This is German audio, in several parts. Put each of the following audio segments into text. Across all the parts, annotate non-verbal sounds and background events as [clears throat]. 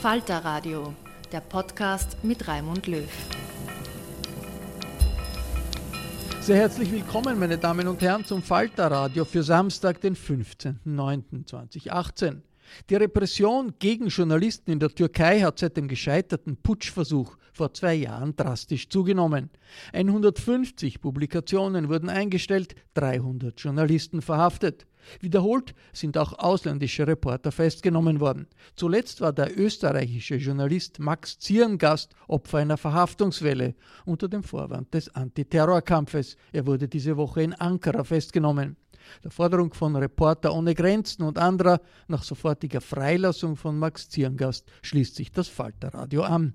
Falter Radio, der Podcast mit Raimund Löw. Sehr herzlich willkommen, meine Damen und Herren, zum Falter Radio für Samstag, den 15.09.2018. Die Repression gegen Journalisten in der Türkei hat seit dem gescheiterten Putschversuch vor zwei Jahren drastisch zugenommen. 150 Publikationen wurden eingestellt, 300 Journalisten verhaftet. Wiederholt sind auch ausländische Reporter festgenommen worden. Zuletzt war der österreichische Journalist Max Zierngast Opfer einer Verhaftungswelle unter dem Vorwand des Antiterrorkampfes. Er wurde diese Woche in Ankara festgenommen. Der Forderung von Reporter ohne Grenzen und anderer nach sofortiger Freilassung von Max Zierngast schließt sich das Falterradio an.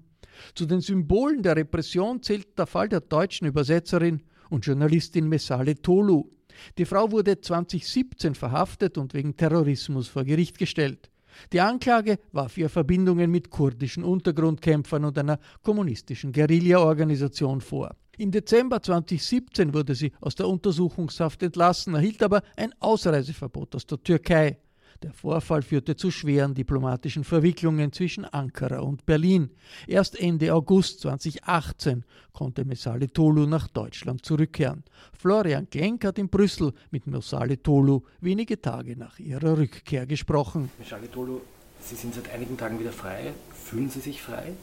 Zu den Symbolen der Repression zählt der Fall der deutschen Übersetzerin und Journalistin Messale Tolu. Die Frau wurde 2017 verhaftet und wegen Terrorismus vor Gericht gestellt. Die Anklage warf ihr Verbindungen mit kurdischen Untergrundkämpfern und einer kommunistischen Guerilla-Organisation vor. Im Dezember 2017 wurde sie aus der Untersuchungshaft entlassen, erhielt aber ein Ausreiseverbot aus der Türkei. Der Vorfall führte zu schweren diplomatischen Verwicklungen zwischen Ankara und Berlin. Erst Ende August 2018 konnte Mesale Tolu nach Deutschland zurückkehren. Florian Klenk hat in Brüssel mit Mesale Tolu wenige Tage nach ihrer Rückkehr gesprochen. Mesale Tolu, Sie sind seit einigen Tagen wieder frei. Fühlen Sie sich frei?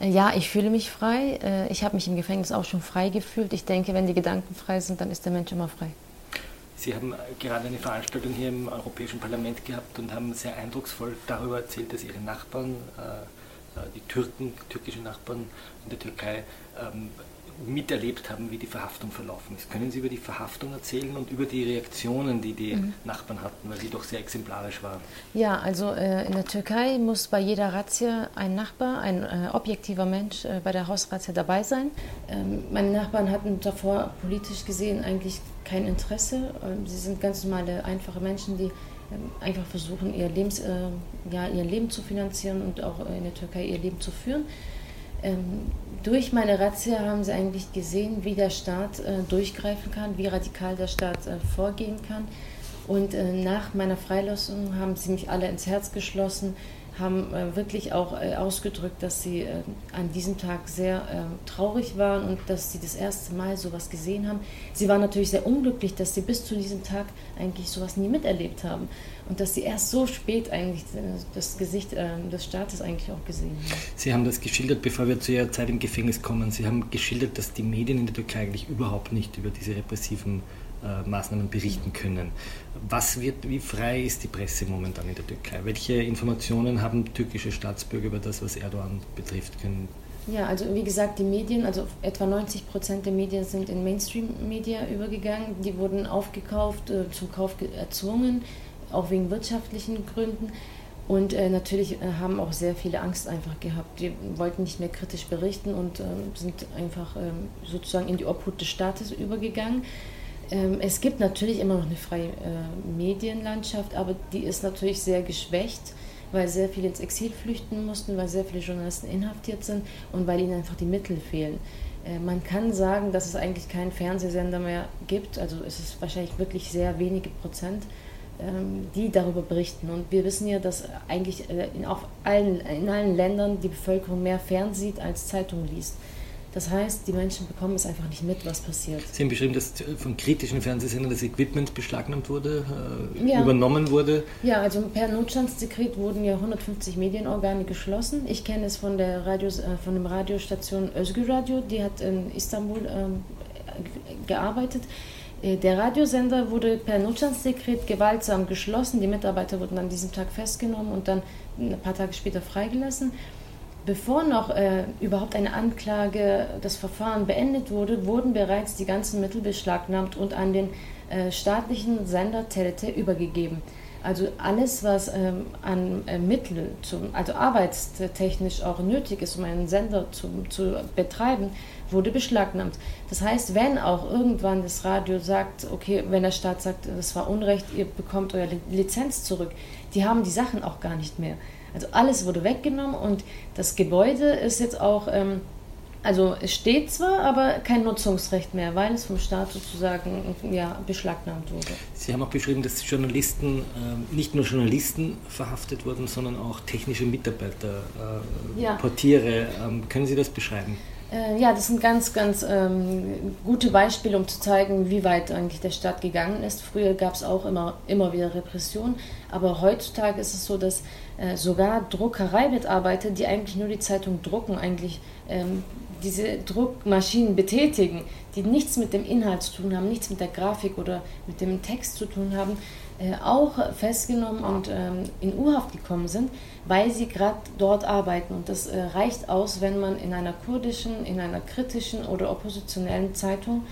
Ja, ich fühle mich frei. Äh, ich habe mich im Gefängnis auch schon frei gefühlt. Ich denke, wenn die Gedanken frei sind, dann ist der Mensch immer frei. Sie haben gerade eine Veranstaltung hier im Europäischen Parlament gehabt und haben sehr eindrucksvoll darüber erzählt, dass Ihre Nachbarn, äh, äh, die Türken, türkische Nachbarn in der Türkei, ähm, miterlebt haben, wie die Verhaftung verlaufen ist. Können Sie über die Verhaftung erzählen und über die Reaktionen, die die mhm. Nachbarn hatten, weil die doch sehr exemplarisch waren? Ja, also äh, in der Türkei muss bei jeder Razzia ein Nachbar, ein äh, objektiver Mensch äh, bei der Hausrazzia dabei sein. Ähm, meine Nachbarn hatten davor politisch gesehen eigentlich kein Interesse. Ähm, sie sind ganz normale, einfache Menschen, die ähm, einfach versuchen, ihr, Lebens, äh, ja, ihr Leben zu finanzieren und auch in der Türkei ihr Leben zu führen. Ähm, durch meine Razzia haben sie eigentlich gesehen, wie der Staat äh, durchgreifen kann, wie radikal der Staat äh, vorgehen kann. Und nach meiner Freilassung haben sie mich alle ins Herz geschlossen, haben äh, wirklich auch äh, ausgedrückt, dass sie äh, an diesem Tag sehr äh, traurig waren und dass sie das erste Mal sowas gesehen haben. Sie waren natürlich sehr unglücklich, dass sie bis zu diesem Tag eigentlich sowas nie miterlebt haben und dass sie erst so spät eigentlich das Gesicht des Staates eigentlich auch gesehen haben. Sie haben das geschildert, bevor wir zu Ihrer Zeit im Gefängnis kommen. Sie haben geschildert, dass die Medien in der Türkei eigentlich überhaupt nicht über diese repressiven Maßnahmen berichten können. Was wird, wie frei ist die Presse momentan in der Türkei? Welche Informationen haben türkische Staatsbürger über das, was Erdogan betrifft, können? Ja, also wie gesagt, die Medien, also etwa 90 Prozent der Medien sind in Mainstream-Media übergegangen. Die wurden aufgekauft, äh, zum Kauf erzwungen, auch wegen wirtschaftlichen Gründen. Und äh, natürlich äh, haben auch sehr viele Angst einfach gehabt. Die wollten nicht mehr kritisch berichten und äh, sind einfach ähm, sozusagen in die Obhut des Staates übergegangen. Ähm, es gibt natürlich immer noch eine freie äh, Medienlandschaft, aber die ist natürlich sehr geschwächt, weil sehr viele ins Exil flüchten mussten, weil sehr viele Journalisten inhaftiert sind und weil ihnen einfach die Mittel fehlen. Äh, man kann sagen, dass es eigentlich keinen Fernsehsender mehr gibt, also es ist wahrscheinlich wirklich sehr wenige Prozent ähm, die darüber berichten. Und wir wissen ja, dass eigentlich äh, in, auf allen, in allen Ländern die Bevölkerung mehr fernsieht als Zeitung liest. Das heißt, die Menschen bekommen es einfach nicht mit, was passiert. Sie haben beschrieben, dass von kritischen Fernsehsendern das Equipment beschlagnahmt wurde, äh, ja. übernommen wurde. Ja, also per Notstandsdekret wurden ja 150 Medienorgane geschlossen. Ich kenne es von der Radios, äh, von dem Radiostation Özgür Radio, die hat in Istanbul ähm, gearbeitet. Äh, der Radiosender wurde per Notstandsdekret gewaltsam geschlossen. Die Mitarbeiter wurden an diesem Tag festgenommen und dann ein paar Tage später freigelassen. Bevor noch äh, überhaupt eine Anklage, das Verfahren beendet wurde, wurden bereits die ganzen Mittel beschlagnahmt und an den äh, staatlichen Sender TRT übergegeben. Also alles, was ähm, an äh, Mitteln, zum, also arbeitstechnisch auch nötig ist, um einen Sender zu, zu betreiben, wurde beschlagnahmt. Das heißt, wenn auch irgendwann das Radio sagt, okay, wenn der Staat sagt, das war Unrecht, ihr bekommt eure Lizenz zurück, die haben die Sachen auch gar nicht mehr. Also alles wurde weggenommen und das Gebäude ist jetzt auch, ähm, also es steht zwar, aber kein Nutzungsrecht mehr, weil es vom Staat sozusagen ja, beschlagnahmt wurde. Sie haben auch beschrieben, dass Journalisten, äh, nicht nur Journalisten verhaftet wurden, sondern auch technische Mitarbeiter, äh, ja. Portiere. Ähm, können Sie das beschreiben? Äh, ja, das sind ganz, ganz ähm, gute Beispiele, um zu zeigen, wie weit eigentlich der Staat gegangen ist. Früher gab es auch immer, immer wieder Repression, aber heutzutage ist es so, dass äh, sogar Druckereimitarbeiter, die eigentlich nur die Zeitung drucken, eigentlich ähm, diese Druckmaschinen betätigen, die nichts mit dem Inhalt zu tun haben, nichts mit der Grafik oder mit dem Text zu tun haben, auch festgenommen und ähm, in U-Haft gekommen sind, weil sie gerade dort arbeiten. Und das äh, reicht aus, wenn man in einer kurdischen, in einer kritischen oder oppositionellen Zeitung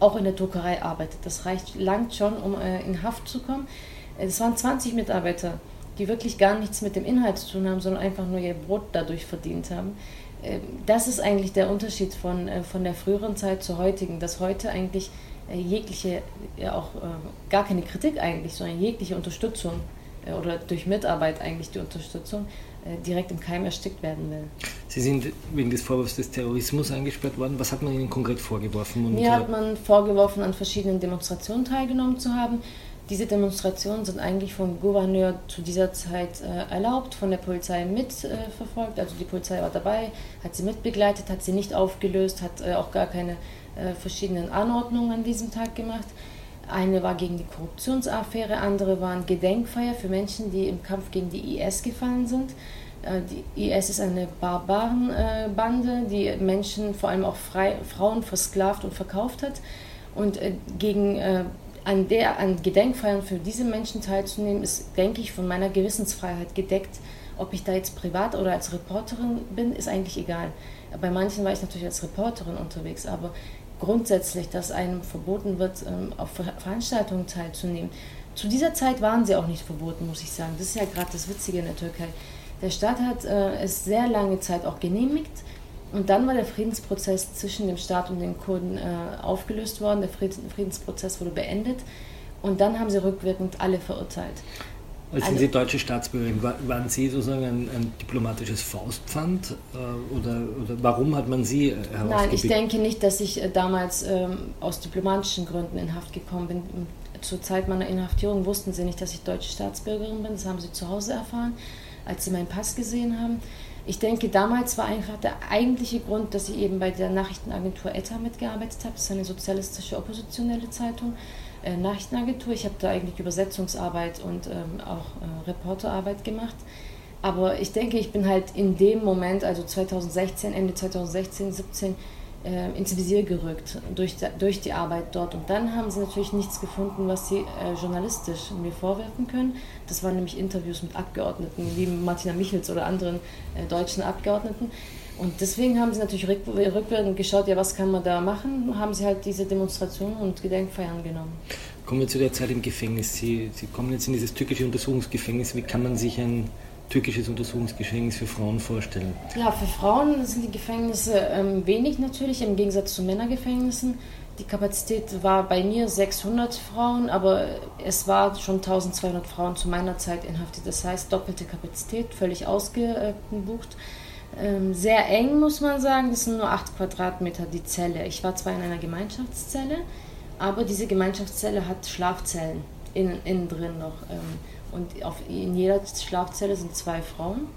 auch in der Druckerei arbeitet. Das reicht langt schon, um äh, in Haft zu kommen. Es waren 20 Mitarbeiter, die wirklich gar nichts mit dem Inhalt zu tun haben, sondern einfach nur ihr Brot dadurch verdient haben. Das ist eigentlich der Unterschied von, von der früheren Zeit zur heutigen, dass heute eigentlich äh, jegliche, ja auch äh, gar keine Kritik eigentlich, sondern jegliche Unterstützung äh, oder durch Mitarbeit eigentlich die Unterstützung direkt im Keim erstickt werden will. Sie sind wegen des Vorwurfs des Terrorismus eingesperrt worden. Was hat man Ihnen konkret vorgeworfen? Und Mir hat man vorgeworfen, an verschiedenen Demonstrationen teilgenommen zu haben. Diese Demonstrationen sind eigentlich vom Gouverneur zu dieser Zeit äh, erlaubt, von der Polizei mitverfolgt. Äh, also die Polizei war dabei, hat sie mitbegleitet, hat sie nicht aufgelöst, hat äh, auch gar keine äh, verschiedenen Anordnungen an diesem Tag gemacht. Eine war gegen die Korruptionsaffäre, andere waren Gedenkfeier für Menschen, die im Kampf gegen die IS gefallen sind. Äh, die IS ist eine Barbarenbande, die Menschen, vor allem auch Frei, Frauen, versklavt und verkauft hat. Und äh, gegen, an, der, an Gedenkfeiern für diese Menschen teilzunehmen, ist, denke ich, von meiner Gewissensfreiheit gedeckt. Ob ich da jetzt privat oder als Reporterin bin, ist eigentlich egal. Bei manchen war ich natürlich als Reporterin unterwegs, aber grundsätzlich, dass einem verboten wird, ähm, auf Veranstaltungen teilzunehmen. Zu dieser Zeit waren sie auch nicht verboten, muss ich sagen. Das ist ja gerade das Witzige in der Türkei. Der Staat hat äh, es sehr lange Zeit auch genehmigt. Und dann war der Friedensprozess zwischen dem Staat und den Kurden äh, aufgelöst worden. Der Friedensprozess wurde beendet. Und dann haben sie rückwirkend alle verurteilt. Als sind also, Sie deutsche Staatsbürgerin. Waren Sie sozusagen ein, ein diplomatisches Faustpfand äh, oder, oder, warum hat man Sie herausgebildet? Nein, ich denke nicht, dass ich äh, damals ähm, aus diplomatischen Gründen in Haft gekommen bin. Zur Zeit meiner Inhaftierung wussten Sie nicht, dass ich deutsche Staatsbürgerin bin. Das haben Sie zu Hause erfahren, als Sie meinen Pass gesehen haben. Ich denke, damals war einfach der eigentliche Grund, dass ich eben bei der Nachrichtenagentur ETA mitgearbeitet habe. Das ist eine sozialistische oppositionelle Zeitung äh, Nachrichtenagentur. Ich habe da eigentlich Übersetzungsarbeit und ähm, auch äh, Reporterarbeit gemacht. Aber ich denke, ich bin halt in dem Moment, also 2016, Ende 2016, 17, äh, ins Visier gerückt durch, durch die Arbeit dort. Und dann haben sie natürlich nichts gefunden, was sie äh, journalistisch mir vorwerfen können. Das waren nämlich Interviews mit Abgeordneten, wie Martina Michels oder anderen äh, deutschen Abgeordneten. Und deswegen haben sie natürlich rückwirkend geschaut, ja, was kann man da machen? Haben sie halt diese Demonstrationen und Gedenkfeiern genommen. Kommen wir zu der Zeit im Gefängnis. Sie, sie kommen jetzt in dieses türkische Untersuchungsgefängnis. Wie kann man sich ein türkisches Untersuchungsgefängnis für Frauen vorstellen? Ja, für Frauen sind die Gefängnisse ähm, wenig natürlich, im Gegensatz zu Männergefängnissen. Die Kapazität war bei mir 600 Frauen, aber es war schon 1200 Frauen zu meiner Zeit inhaftiert. Das heißt, doppelte Kapazität, völlig ausgebucht. Ähm, sehr eng, muss man sagen. Das sind nur 8 Quadratmeter die Zelle. Ich war zwar in einer Gemeinschaftszelle, aber diese Gemeinschaftszelle hat Schlafzellen innen, innen drin noch. Ähm, und auf, in jeder Schlafzelle sind zwei Frauen.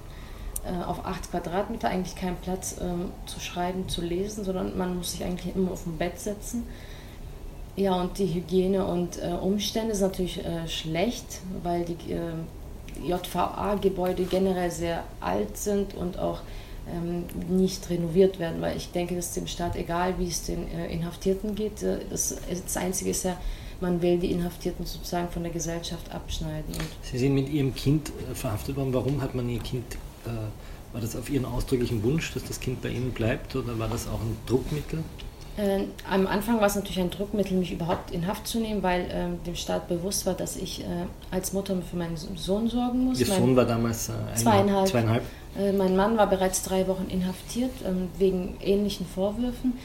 Äh, auf 8 Quadratmeter eigentlich kein Platz ähm, zu schreiben, zu lesen, sondern man muss sich eigentlich immer auf dem Bett setzen. Ja, und die Hygiene und äh, Umstände sind natürlich äh, schlecht, weil die JVA-Gebäude generell sehr alt sind und auch ähm, nicht renoviert werden, weil ich denke, dass dem Staat egal, wie es den äh, Inhaftierten geht, äh, das, das Einzige ist ja, man will die Inhaftierten sozusagen von der Gesellschaft abschneiden. Sie sind mit Ihrem Kind äh, verhaftet worden. Warum hat man Ihr Kind, äh, war das auf Ihren ausdrücklichen Wunsch, dass das Kind bei Ihnen bleibt oder war das auch ein Druckmittel? Äh, am Anfang war es natürlich ein Druckmittel, mich überhaupt in Haft zu nehmen, weil äh, dem Staat bewusst war, dass ich äh, als Mutter für meinen Sohn sorgen muss. Ihr mein Sohn war damals äh, zweieinhalb. zweieinhalb. Äh, mein Mann war bereits drei Wochen inhaftiert ähm, wegen ähnlichen Vorwürfen.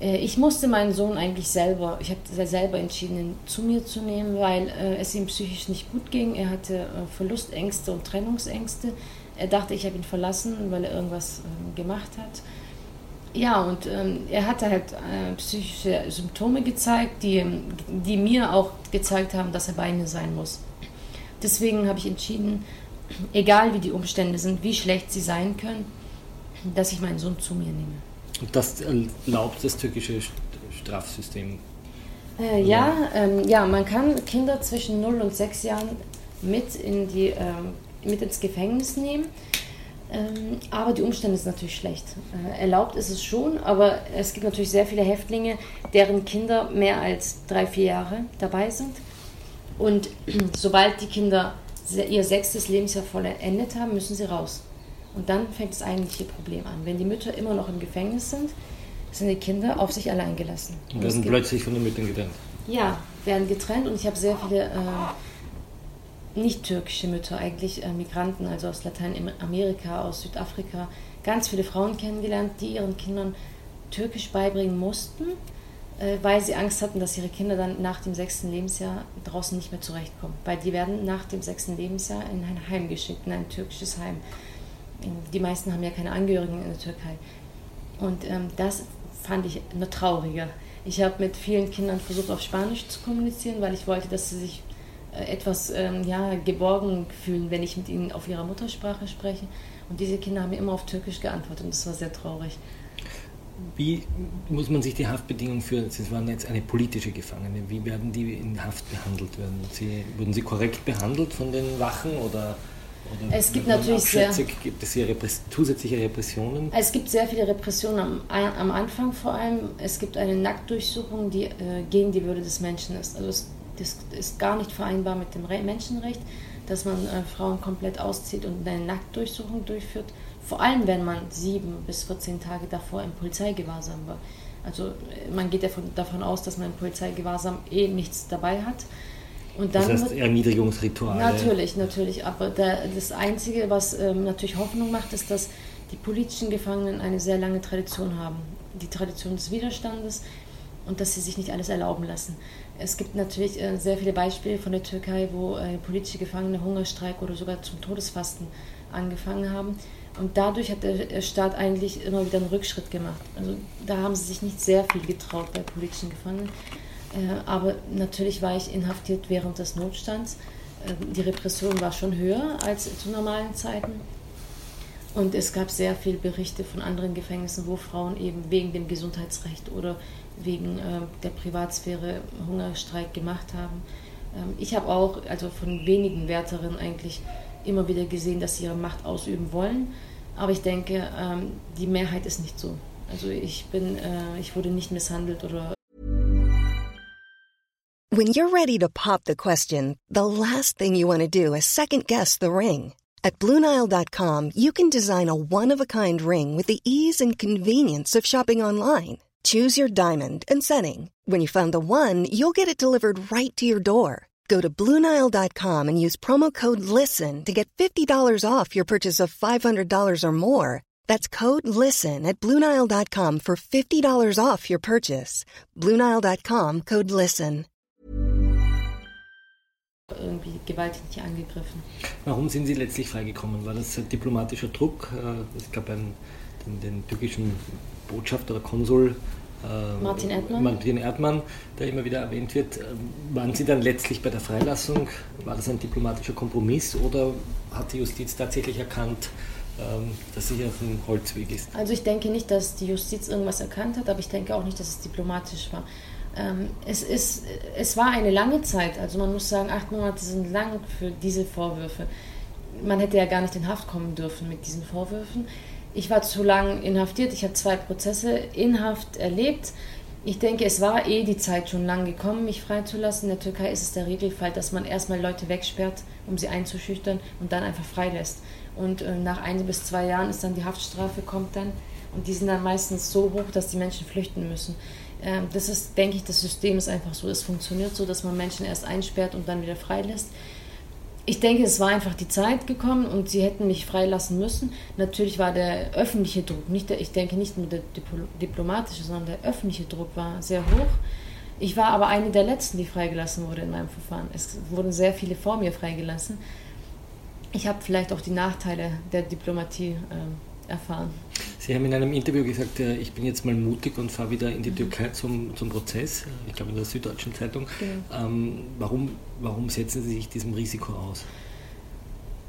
Äh, ich musste meinen Sohn eigentlich selber, ich habe selber entschieden, ihn zu mir zu nehmen, weil es ihm psychisch nicht gut ging. Er hatte Verlustängste und Trennungsängste. Er dachte, ich habe ihn verlassen, weil er irgendwas ähm, gemacht hat. Ja, und ähm, er hatte halt äh, psychische Symptome gezeigt, die, die mir auch gezeigt haben, dass er bei mir sein muss. Deswegen habe ich entschieden, egal wie die Umstände sind, wie schlecht sie sein können, dass ich meinen Sohn zu mir nehme. Und das erlaubt das türkische Strafsystem? Äh, ja, ähm, ja, man kann Kinder zwischen 0 und 6 Jahren mit, in die, ähm, mit ins Gefängnis nehmen. Ähm, aber die Umstände sind natürlich schlecht. Äh, erlaubt ist es schon, aber es gibt natürlich sehr viele Häftlinge, deren Kinder mehr als drei, vier Jahre dabei sind. Und [clears throat] sobald die Kinder ihr sechstes Lebensjahr vollendet haben, müssen sie raus. Und dann fängt das eigentliche Problem an. Wenn die Mütter immer noch im Gefängnis sind, sind die Kinder auf sich allein gelassen. Und werden plötzlich von den Müttern getrennt? Ja, werden getrennt und ich habe sehr viele äh, nicht-türkische Mütter, eigentlich äh, Migranten, also aus Lateinamerika, aus Südafrika, ganz viele Frauen kennengelernt, die ihren Kindern Türkisch beibringen mussten, äh, weil sie Angst hatten, dass ihre Kinder dann nach dem sechsten Lebensjahr draußen nicht mehr zurechtkommen. Weil die werden nach dem sechsten Lebensjahr in ein Heim geschickt, in ein türkisches Heim die meisten haben ja keine Angehörigen in der Türkei. Und ähm, das fand ich nur trauriger. Ich habe mit vielen Kindern versucht, auf Spanisch zu kommunizieren, weil ich wollte, dass sie sich etwas ähm, ja, geborgen fühlen, wenn ich mit ihnen auf ihrer Muttersprache spreche. Und diese Kinder haben immer auf Türkisch geantwortet und das war sehr traurig. Wie muss man sich die Haftbedingungen für, Sie waren jetzt eine politische Gefangene, wie werden die in Haft behandelt werden? Sie, wurden sie korrekt behandelt von den Wachen oder oder es gibt natürlich sehr, gibt es hier Repress zusätzliche Repressionen? Es gibt sehr viele Repressionen am, am Anfang vor allem. Es gibt eine Nacktdurchsuchung, die äh, gegen die Würde des Menschen ist. Also es, das ist gar nicht vereinbar mit dem Re Menschenrecht, dass man äh, Frauen komplett auszieht und eine Nacktdurchsuchung durchführt. Vor allem, wenn man sieben bis 14 Tage davor im Polizeigewahrsam war. Also äh, man geht davon, davon aus, dass man im Polizeigewahrsam eh nichts dabei hat. Und dann das heißt Erniedrigungsrituale. Natürlich, natürlich. Aber der, das Einzige, was ähm, natürlich Hoffnung macht, ist, dass die politischen Gefangenen eine sehr lange Tradition haben. Die Tradition des Widerstandes und dass sie sich nicht alles erlauben lassen. Es gibt natürlich äh, sehr viele Beispiele von der Türkei, wo äh, politische Gefangene Hungerstreik oder sogar zum Todesfasten angefangen haben. Und dadurch hat der Staat eigentlich immer wieder einen Rückschritt gemacht. Also da haben sie sich nicht sehr viel getraut bei politischen Gefangenen. Äh, aber natürlich war ich inhaftiert während des Notstands. Ähm, die Repression war schon höher als zu normalen Zeiten. Und es gab sehr viele Berichte von anderen Gefängnissen, wo Frauen eben wegen dem Gesundheitsrecht oder wegen äh, der Privatsphäre Hungerstreik gemacht haben. Ähm, ich habe auch, also von wenigen Wärterinnen eigentlich immer wieder gesehen, dass sie ihre Macht ausüben wollen. Aber ich denke, ähm, die Mehrheit ist nicht so. Also ich bin, äh, ich wurde nicht misshandelt oder When you're ready to pop the question, the last thing you want to do is second guess the ring. At Bluenile.com, you can design a one of a kind ring with the ease and convenience of shopping online. Choose your diamond and setting. When you find the one, you'll get it delivered right to your door. Go to Bluenile.com and use promo code LISTEN to get $50 off your purchase of $500 or more. That's code LISTEN at Bluenile.com for $50 off your purchase. Bluenile.com code LISTEN. Irgendwie gewalttätig angegriffen. Warum sind Sie letztlich freigekommen? War das ein diplomatischer Druck? Äh, es gab einen, den, den türkischen Botschafter oder Konsul Martin Erdmann. Martin Erdmann, der immer wieder erwähnt wird. Waren Sie dann letztlich bei der Freilassung? War das ein diplomatischer Kompromiss oder hat die Justiz tatsächlich erkannt, ähm, dass sie auf dem Holzweg ist? Also ich denke nicht, dass die Justiz irgendwas erkannt hat, aber ich denke auch nicht, dass es diplomatisch war. Ähm, es, ist, es war eine lange Zeit, also man muss sagen, acht Monate sind lang für diese Vorwürfe. Man hätte ja gar nicht in Haft kommen dürfen mit diesen Vorwürfen. Ich war zu lang inhaftiert. Ich habe zwei Prozesse in Haft erlebt. Ich denke, es war eh die Zeit schon lang gekommen, mich freizulassen. In der Türkei ist es der Regelfall, dass man erstmal Leute wegsperrt, um sie einzuschüchtern und dann einfach freilässt. Und äh, nach ein bis zwei Jahren ist dann die Haftstrafe, kommt dann. Und die sind dann meistens so hoch, dass die Menschen flüchten müssen. Ähm, das ist, denke ich, das System ist einfach so. Es funktioniert so, dass man Menschen erst einsperrt und dann wieder freilässt ich denke, es war einfach die Zeit gekommen und sie hätten mich freilassen müssen. Natürlich war der öffentliche Druck, nicht der, ich denke nicht nur der diplomatische, sondern der öffentliche Druck war sehr hoch. Ich war aber eine der letzten, die freigelassen wurde in meinem Verfahren. Es wurden sehr viele vor mir freigelassen. Ich habe vielleicht auch die Nachteile der Diplomatie äh, erfahren. Sie haben in einem Interview gesagt, äh, ich bin jetzt mal mutig und fahre wieder in die mhm. Türkei zum, zum Prozess, ich glaube in der Süddeutschen Zeitung. Genau. Ähm, warum, warum setzen Sie sich diesem Risiko aus?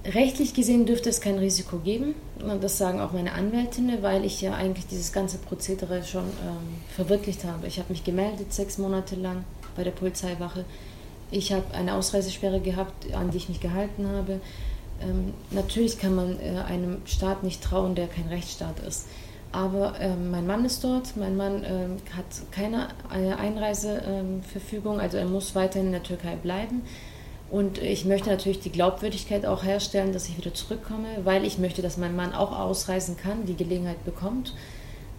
Rechtlich gesehen dürfte es kein Risiko geben. Das sagen auch meine Anwältinnen, weil ich ja eigentlich dieses ganze Prozedere schon ähm, verwirklicht habe. Ich habe mich gemeldet sechs Monate lang bei der Polizeiwache. Ich habe eine Ausreisesperre gehabt, an die ich mich gehalten habe. Ähm, natürlich kann man äh, einem Staat nicht trauen, der kein Rechtsstaat ist. Aber ähm, mein Mann ist dort, mein Mann ähm, hat keine äh, Einreiseverfügung, also er muss weiterhin in der Türkei bleiben. Und ich möchte natürlich die Glaubwürdigkeit auch herstellen, dass ich wieder zurückkomme, weil ich möchte, dass mein Mann auch ausreisen kann, die Gelegenheit bekommt.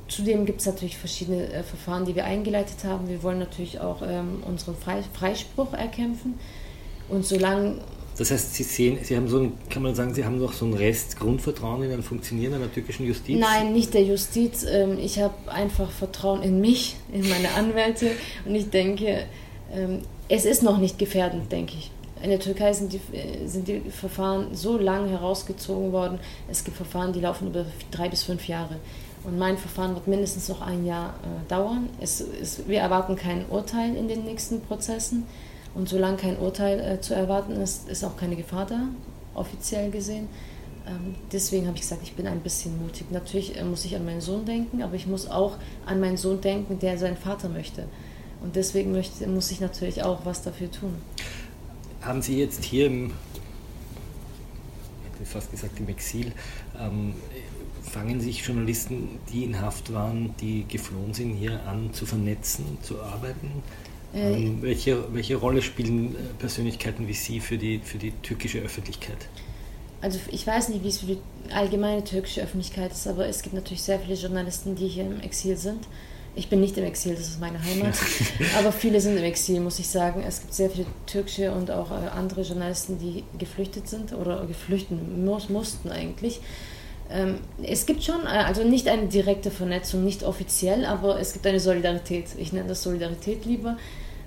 Zudem gibt es natürlich verschiedene äh, Verfahren, die wir eingeleitet haben. Wir wollen natürlich auch ähm, unseren Freispruch erkämpfen. Und solange das heißt, Sie sehen, Sie haben so ein, kann man sagen, Sie haben noch so ein Rest Grundvertrauen in ein Funktionieren einer türkischen Justiz? Nein, nicht der Justiz. Ähm, ich habe einfach Vertrauen in mich, in meine Anwälte und ich denke, ähm, es ist noch nicht gefährdend, denke ich. In der Türkei sind die, äh, sind die Verfahren so lang herausgezogen worden. Es gibt Verfahren, die laufen über drei bis fünf Jahre. Und mein Verfahren wird mindestens noch ein Jahr äh, dauern. Es, es, wir erwarten kein Urteil in den nächsten Prozessen. Und solange kein Urteil äh, zu erwarten ist, ist auch keine Gefahr da, offiziell gesehen. Ähm, deswegen habe ich gesagt, ich bin ein bisschen mutig. Natürlich äh, muss ich an meinen Sohn denken, aber ich muss auch an meinen Sohn denken, der seinen Vater möchte. Und deswegen möchte, muss ich natürlich auch was dafür tun. Haben Sie jetzt hier im, ich hätte fast gesagt im Exil, ähm, fangen sich Journalisten, die in Haft waren, die geflohen sind, hier an zu vernetzen, zu arbeiten? Äh, ähm, welche, welche Rolle spielen äh, Persönlichkeiten wie Sie für die, für die türkische Öffentlichkeit? Also ich weiß nicht, wie es für die allgemeine türkische Öffentlichkeit ist, aber es gibt natürlich sehr viele Journalisten, die hier im Exil sind. Ich bin nicht im Exil, das ist meine Heimat, [laughs] aber viele sind im Exil, muss ich sagen. Es gibt sehr viele türkische und auch äh, andere Journalisten, die geflüchtet sind oder geflüchten muss, mussten eigentlich. Ähm, es gibt schon, also nicht eine direkte Vernetzung, nicht offiziell, aber es gibt eine Solidarität. Ich nenne das Solidarität lieber.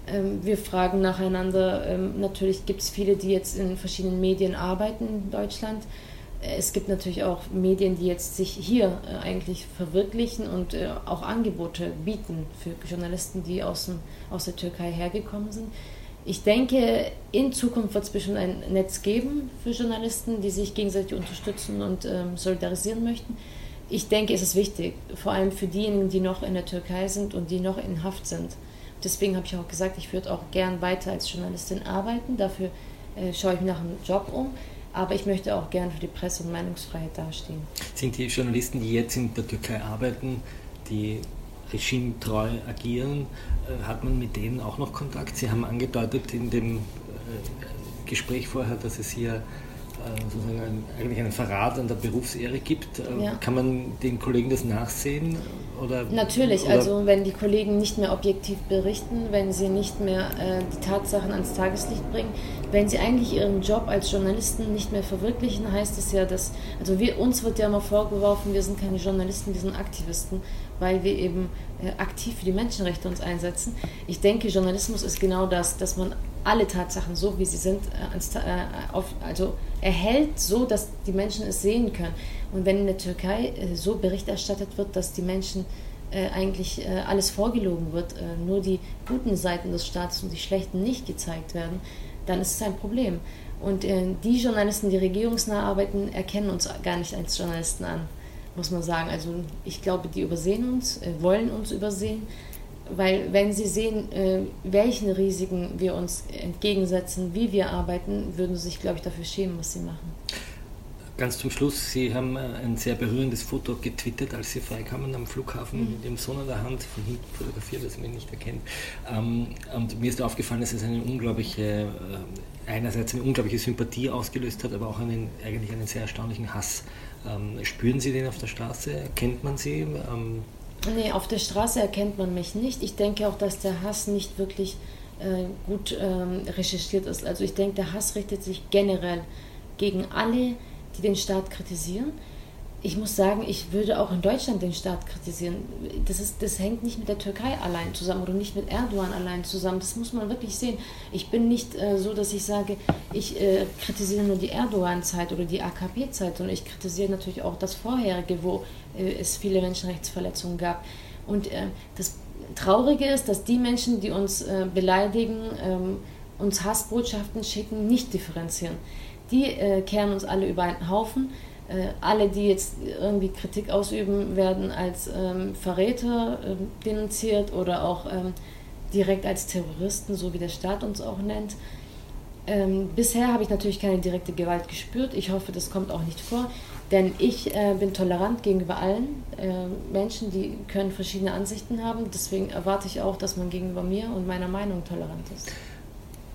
Ähm, wir fragen nacheinander. Ähm, natürlich gibt es viele, die jetzt in verschiedenen Medien arbeiten in Deutschland. Äh, es gibt natürlich auch Medien, die jetzt sich hier äh, eigentlich verwirklichen und äh, auch Angebote bieten für Journalisten, die aus, dem, aus der Türkei hergekommen sind. Ich denke, in Zukunft wird es bestimmt ein Netz geben für Journalisten, die sich gegenseitig unterstützen und ähm, solidarisieren möchten. Ich denke, es ist wichtig, vor allem für diejenigen, die noch in der Türkei sind und die noch in Haft sind. Deswegen habe ich auch gesagt, ich würde auch gern weiter als Journalistin arbeiten. Dafür äh, schaue ich nach einem Job um. Aber ich möchte auch gern für die Presse- und Meinungsfreiheit dastehen. Sind die Journalisten, die jetzt in der Türkei arbeiten, die regimetreu agieren, hat man mit denen auch noch Kontakt? Sie haben angedeutet in dem äh, Gespräch vorher, dass es hier äh, sozusagen eigentlich einen Verrat an der Berufsehre gibt. Ja. Kann man den Kollegen das nachsehen? Oder, Natürlich, oder also wenn die Kollegen nicht mehr objektiv berichten, wenn sie nicht mehr äh, die Tatsachen ans Tageslicht bringen, wenn sie eigentlich ihren Job als Journalisten nicht mehr verwirklichen, heißt es ja, dass, also wir, uns wird ja immer vorgeworfen, wir sind keine Journalisten, wir sind Aktivisten, weil wir eben äh, aktiv für die Menschenrechte uns einsetzen. Ich denke, Journalismus ist genau das, dass man alle Tatsachen so, wie sie sind, äh, äh, also erhält, so dass die Menschen es sehen können. Und wenn in der Türkei so Bericht erstattet wird, dass die Menschen eigentlich alles vorgelogen wird, nur die guten Seiten des Staates und die schlechten nicht gezeigt werden, dann ist es ein Problem. Und die Journalisten, die regierungsnah arbeiten, erkennen uns gar nicht als Journalisten an muss man sagen. Also ich glaube, die übersehen uns, äh, wollen uns übersehen, weil wenn sie sehen, äh, welchen Risiken wir uns entgegensetzen, wie wir arbeiten, würden sie sich, glaube ich, dafür schämen, was sie machen. Ganz zum Schluss, Sie haben äh, ein sehr berührendes Foto getwittert, als Sie freikamen am Flughafen mhm. mit Ihrem Sohn an der Hand, von hinten fotografiert, dass man ihn nicht erkennt. Ähm, und mir ist aufgefallen, dass es eine unglaubliche, einerseits eine unglaubliche Sympathie ausgelöst hat, aber auch einen, eigentlich einen sehr erstaunlichen Hass ähm, spüren Sie den auf der Straße? Erkennt man Sie? Ähm nee, auf der Straße erkennt man mich nicht. Ich denke auch, dass der Hass nicht wirklich äh, gut ähm, recherchiert ist. Also ich denke, der Hass richtet sich generell gegen alle, die den Staat kritisieren ich muss sagen, ich würde auch in Deutschland den Staat kritisieren. Das, ist, das hängt nicht mit der Türkei allein zusammen oder nicht mit Erdogan allein zusammen. Das muss man wirklich sehen. Ich bin nicht äh, so, dass ich sage, ich äh, kritisiere nur die Erdogan-Zeit oder die AKP-Zeit, sondern ich kritisiere natürlich auch das Vorherige, wo äh, es viele Menschenrechtsverletzungen gab. Und äh, das Traurige ist, dass die Menschen, die uns äh, beleidigen, ähm, uns Hassbotschaften schicken, nicht differenzieren. Die äh, kehren uns alle über einen Haufen alle, die jetzt irgendwie Kritik ausüben, werden als ähm, Verräter äh, denunziert oder auch ähm, direkt als Terroristen, so wie der Staat uns auch nennt. Ähm, bisher habe ich natürlich keine direkte Gewalt gespürt. Ich hoffe, das kommt auch nicht vor, denn ich äh, bin tolerant gegenüber allen äh, Menschen, die können verschiedene Ansichten haben. Deswegen erwarte ich auch, dass man gegenüber mir und meiner Meinung tolerant ist.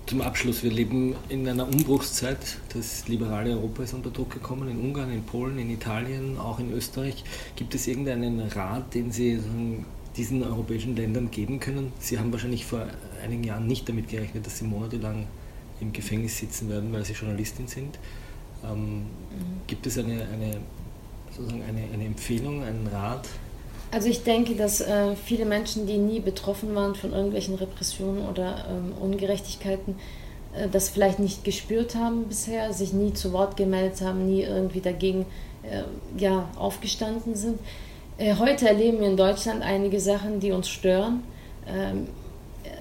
Zum Abschluss, wir leben in einer Umbruchszeit. Das liberale Europa ist unter Druck gekommen, in Ungarn, in Polen, in Italien, auch in Österreich. Gibt es irgendeinen Rat, den Sie diesen europäischen Ländern geben können? Sie haben wahrscheinlich vor einigen Jahren nicht damit gerechnet, dass Sie monatelang im Gefängnis sitzen werden, weil Sie Journalistin sind. Ähm, mhm. Gibt es eine, eine, sozusagen eine, eine Empfehlung, einen Rat? Also ich denke, dass äh, viele Menschen, die nie betroffen waren von irgendwelchen Repressionen oder ähm, Ungerechtigkeiten, äh, das vielleicht nicht gespürt haben bisher, sich nie zu Wort gemeldet haben, nie irgendwie dagegen äh, ja, aufgestanden sind. Äh, heute erleben wir in Deutschland einige Sachen, die uns stören. Ähm,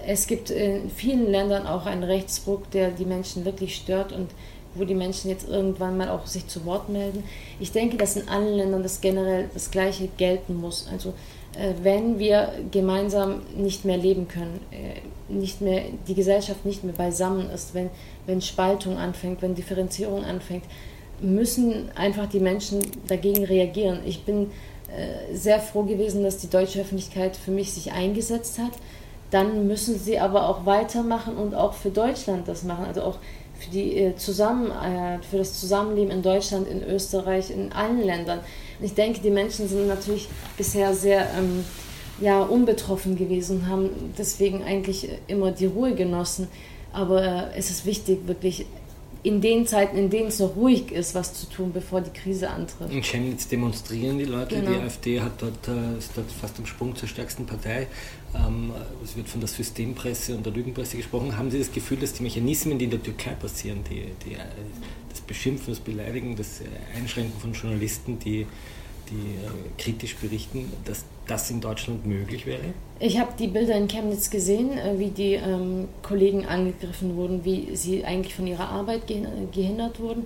es gibt in vielen Ländern auch einen Rechtsruck, der die Menschen wirklich stört und wo die Menschen jetzt irgendwann mal auch sich zu Wort melden. Ich denke, dass in allen Ländern das generell das Gleiche gelten muss. Also äh, wenn wir gemeinsam nicht mehr leben können, äh, nicht mehr, die Gesellschaft nicht mehr beisammen ist, wenn, wenn Spaltung anfängt, wenn Differenzierung anfängt, müssen einfach die Menschen dagegen reagieren. Ich bin äh, sehr froh gewesen, dass die deutsche Öffentlichkeit für mich sich eingesetzt hat. Dann müssen sie aber auch weitermachen und auch für Deutschland das machen. Also auch für, die, äh, zusammen, äh, für das Zusammenleben in Deutschland, in Österreich, in allen Ländern. Und ich denke, die Menschen sind natürlich bisher sehr ähm, ja, unbetroffen gewesen und haben deswegen eigentlich immer die Ruhe genossen. Aber äh, es ist wichtig, wirklich in den Zeiten, in denen es noch ruhig ist, was zu tun, bevor die Krise antritt. In Chemnitz demonstrieren die Leute. Genau. Die AfD hat dort, äh, ist dort fast am Sprung zur stärksten Partei. Ähm, es wird von der Systempresse und der Lügenpresse gesprochen. Haben Sie das Gefühl, dass die Mechanismen, die in der Türkei passieren, die, die, äh, das Beschimpfen, das Beleidigen, das Einschränken von Journalisten, die die äh, kritisch berichten, dass das in Deutschland möglich wäre? Ich habe die Bilder in Chemnitz gesehen, äh, wie die ähm, Kollegen angegriffen wurden, wie sie eigentlich von ihrer Arbeit gehindert wurden.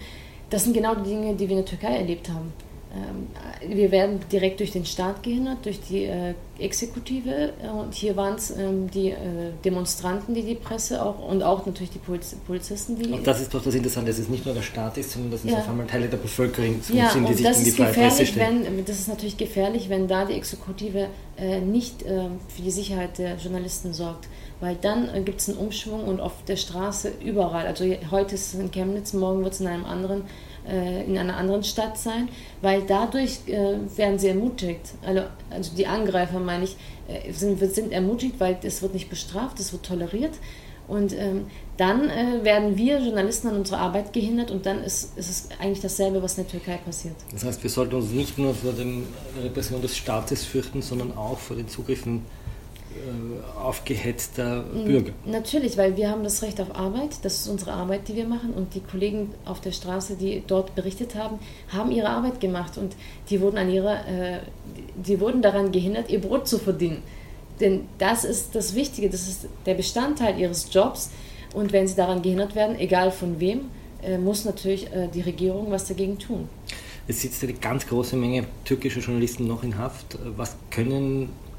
Das sind genau die Dinge, die wir in der Türkei erlebt haben. Ähm, wir werden direkt durch den Staat gehindert, durch die äh, Exekutive. Und hier waren es ähm, die äh, Demonstranten, die die Presse auch und auch natürlich die Poliz Polizisten, die. Und das ist doch das Interessante, dass es nicht nur der Staat ist, sondern dass es ja. auf einmal Teile der Bevölkerung sind, ja, die sich gegen die freie Presse stellen. Wenn, das ist natürlich gefährlich, wenn da die Exekutive äh, nicht äh, für die Sicherheit der Journalisten sorgt. Weil dann äh, gibt es einen Umschwung und auf der Straße überall, also heute ist es in Chemnitz, morgen wird es in einem anderen äh, in einer anderen Stadt sein, weil dadurch äh, werden sie ermutigt. Also, also die Angreifer, meine ich, äh, sind, sind ermutigt, weil es wird nicht bestraft, es wird toleriert. Und ähm, dann äh, werden wir Journalisten an unserer Arbeit gehindert und dann ist, ist, es eigentlich dasselbe, was in der Türkei passiert. Das heißt, wir sollten uns nicht nur vor der Repression des Staates fürchten, sondern auch vor den Zugriffen aufgehetzter mm, Bürger. Natürlich, weil wir haben das Recht auf Arbeit, das ist unsere Arbeit, die wir machen und die Kollegen auf der Straße, die dort berichtet haben, haben ihre Arbeit gemacht und die wurden, an ihrer, äh, die wurden daran gehindert, ihr Brot zu verdienen. Denn das ist das Wichtige, das ist der Bestandteil ihres Jobs und wenn sie daran gehindert werden, egal von wem, äh, muss natürlich äh, die Regierung was dagegen tun. Es sitzt eine ganz große Menge türkischer Journalisten noch in Haft. Was können äh,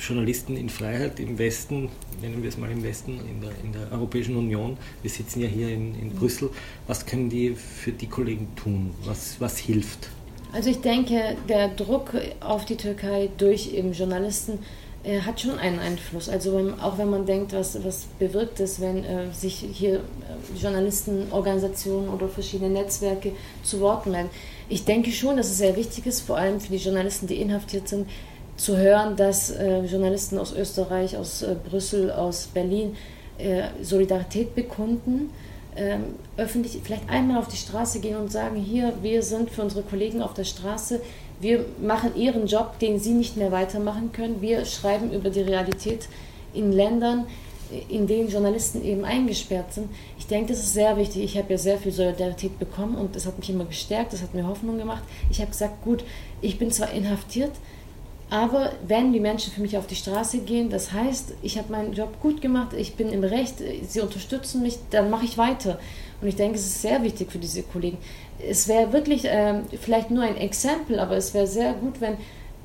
Journalisten in Freiheit im Westen, nennen wir es mal im Westen, in der, in der Europäischen Union, wir sitzen ja hier in, in Brüssel, was können die für die Kollegen tun? Was, was hilft? Also ich denke, der Druck auf die Türkei durch eben Journalisten äh, hat schon einen Einfluss. Also wenn, auch wenn man denkt, was, was bewirkt es, wenn äh, sich hier äh, Journalistenorganisationen oder verschiedene Netzwerke zu Wort melden. Ich denke schon, dass es sehr wichtig ist, vor allem für die Journalisten, die inhaftiert sind, zu hören, dass äh, Journalisten aus Österreich, aus äh, Brüssel, aus Berlin äh, Solidarität bekunden, ähm, öffentlich vielleicht einmal auf die Straße gehen und sagen, hier, wir sind für unsere Kollegen auf der Straße, wir machen ihren Job, den sie nicht mehr weitermachen können, wir schreiben über die Realität in Ländern, in denen Journalisten eben eingesperrt sind. Ich denke, das ist sehr wichtig. Ich habe ja sehr viel Solidarität bekommen und das hat mich immer gestärkt, das hat mir Hoffnung gemacht. Ich habe gesagt, gut, ich bin zwar inhaftiert, aber wenn die Menschen für mich auf die Straße gehen, das heißt, ich habe meinen Job gut gemacht, ich bin im Recht, sie unterstützen mich, dann mache ich weiter. Und ich denke, es ist sehr wichtig für diese Kollegen. Es wäre wirklich äh, vielleicht nur ein Exempel, aber es wäre sehr gut, wenn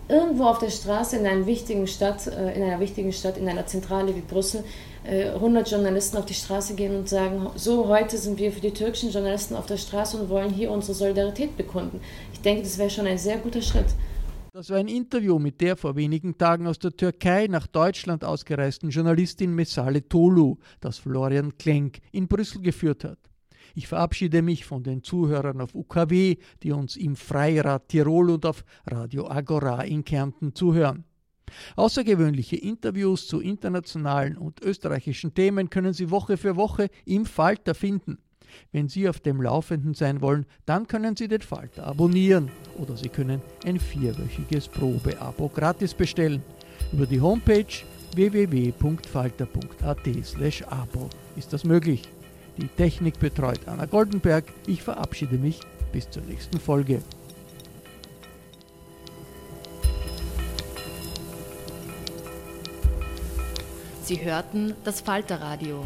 irgendwo auf der Straße in einer wichtigen Stadt, äh, in einer wichtigen Stadt, in einer Zentrale wie Brüssel, äh, 100 Journalisten auf die Straße gehen und sagen, so heute sind wir für die türkischen Journalisten auf der Straße und wollen hier unsere Solidarität bekunden. Ich denke, das wäre schon ein sehr guter Schritt. Das war ein Interview mit der vor wenigen Tagen aus der Türkei nach Deutschland ausgereisten Journalistin Mesale Tolu, das Florian Klenk in Brüssel geführt hat. Ich verabschiede mich von den Zuhörern auf UKW, die uns im Freirad Tirol und auf Radio Agora in Kärnten zuhören. Außergewöhnliche Interviews zu internationalen und österreichischen Themen können Sie Woche für Woche im Falter finden. Wenn Sie auf dem Laufenden sein wollen, dann können Sie den Falter abonnieren oder Sie können ein vierwöchiges Probeabo gratis bestellen. Über die Homepage www.falter.at/abo ist das möglich. Die Technik betreut Anna Goldenberg. Ich verabschiede mich bis zur nächsten Folge. Sie hörten das Falterradio,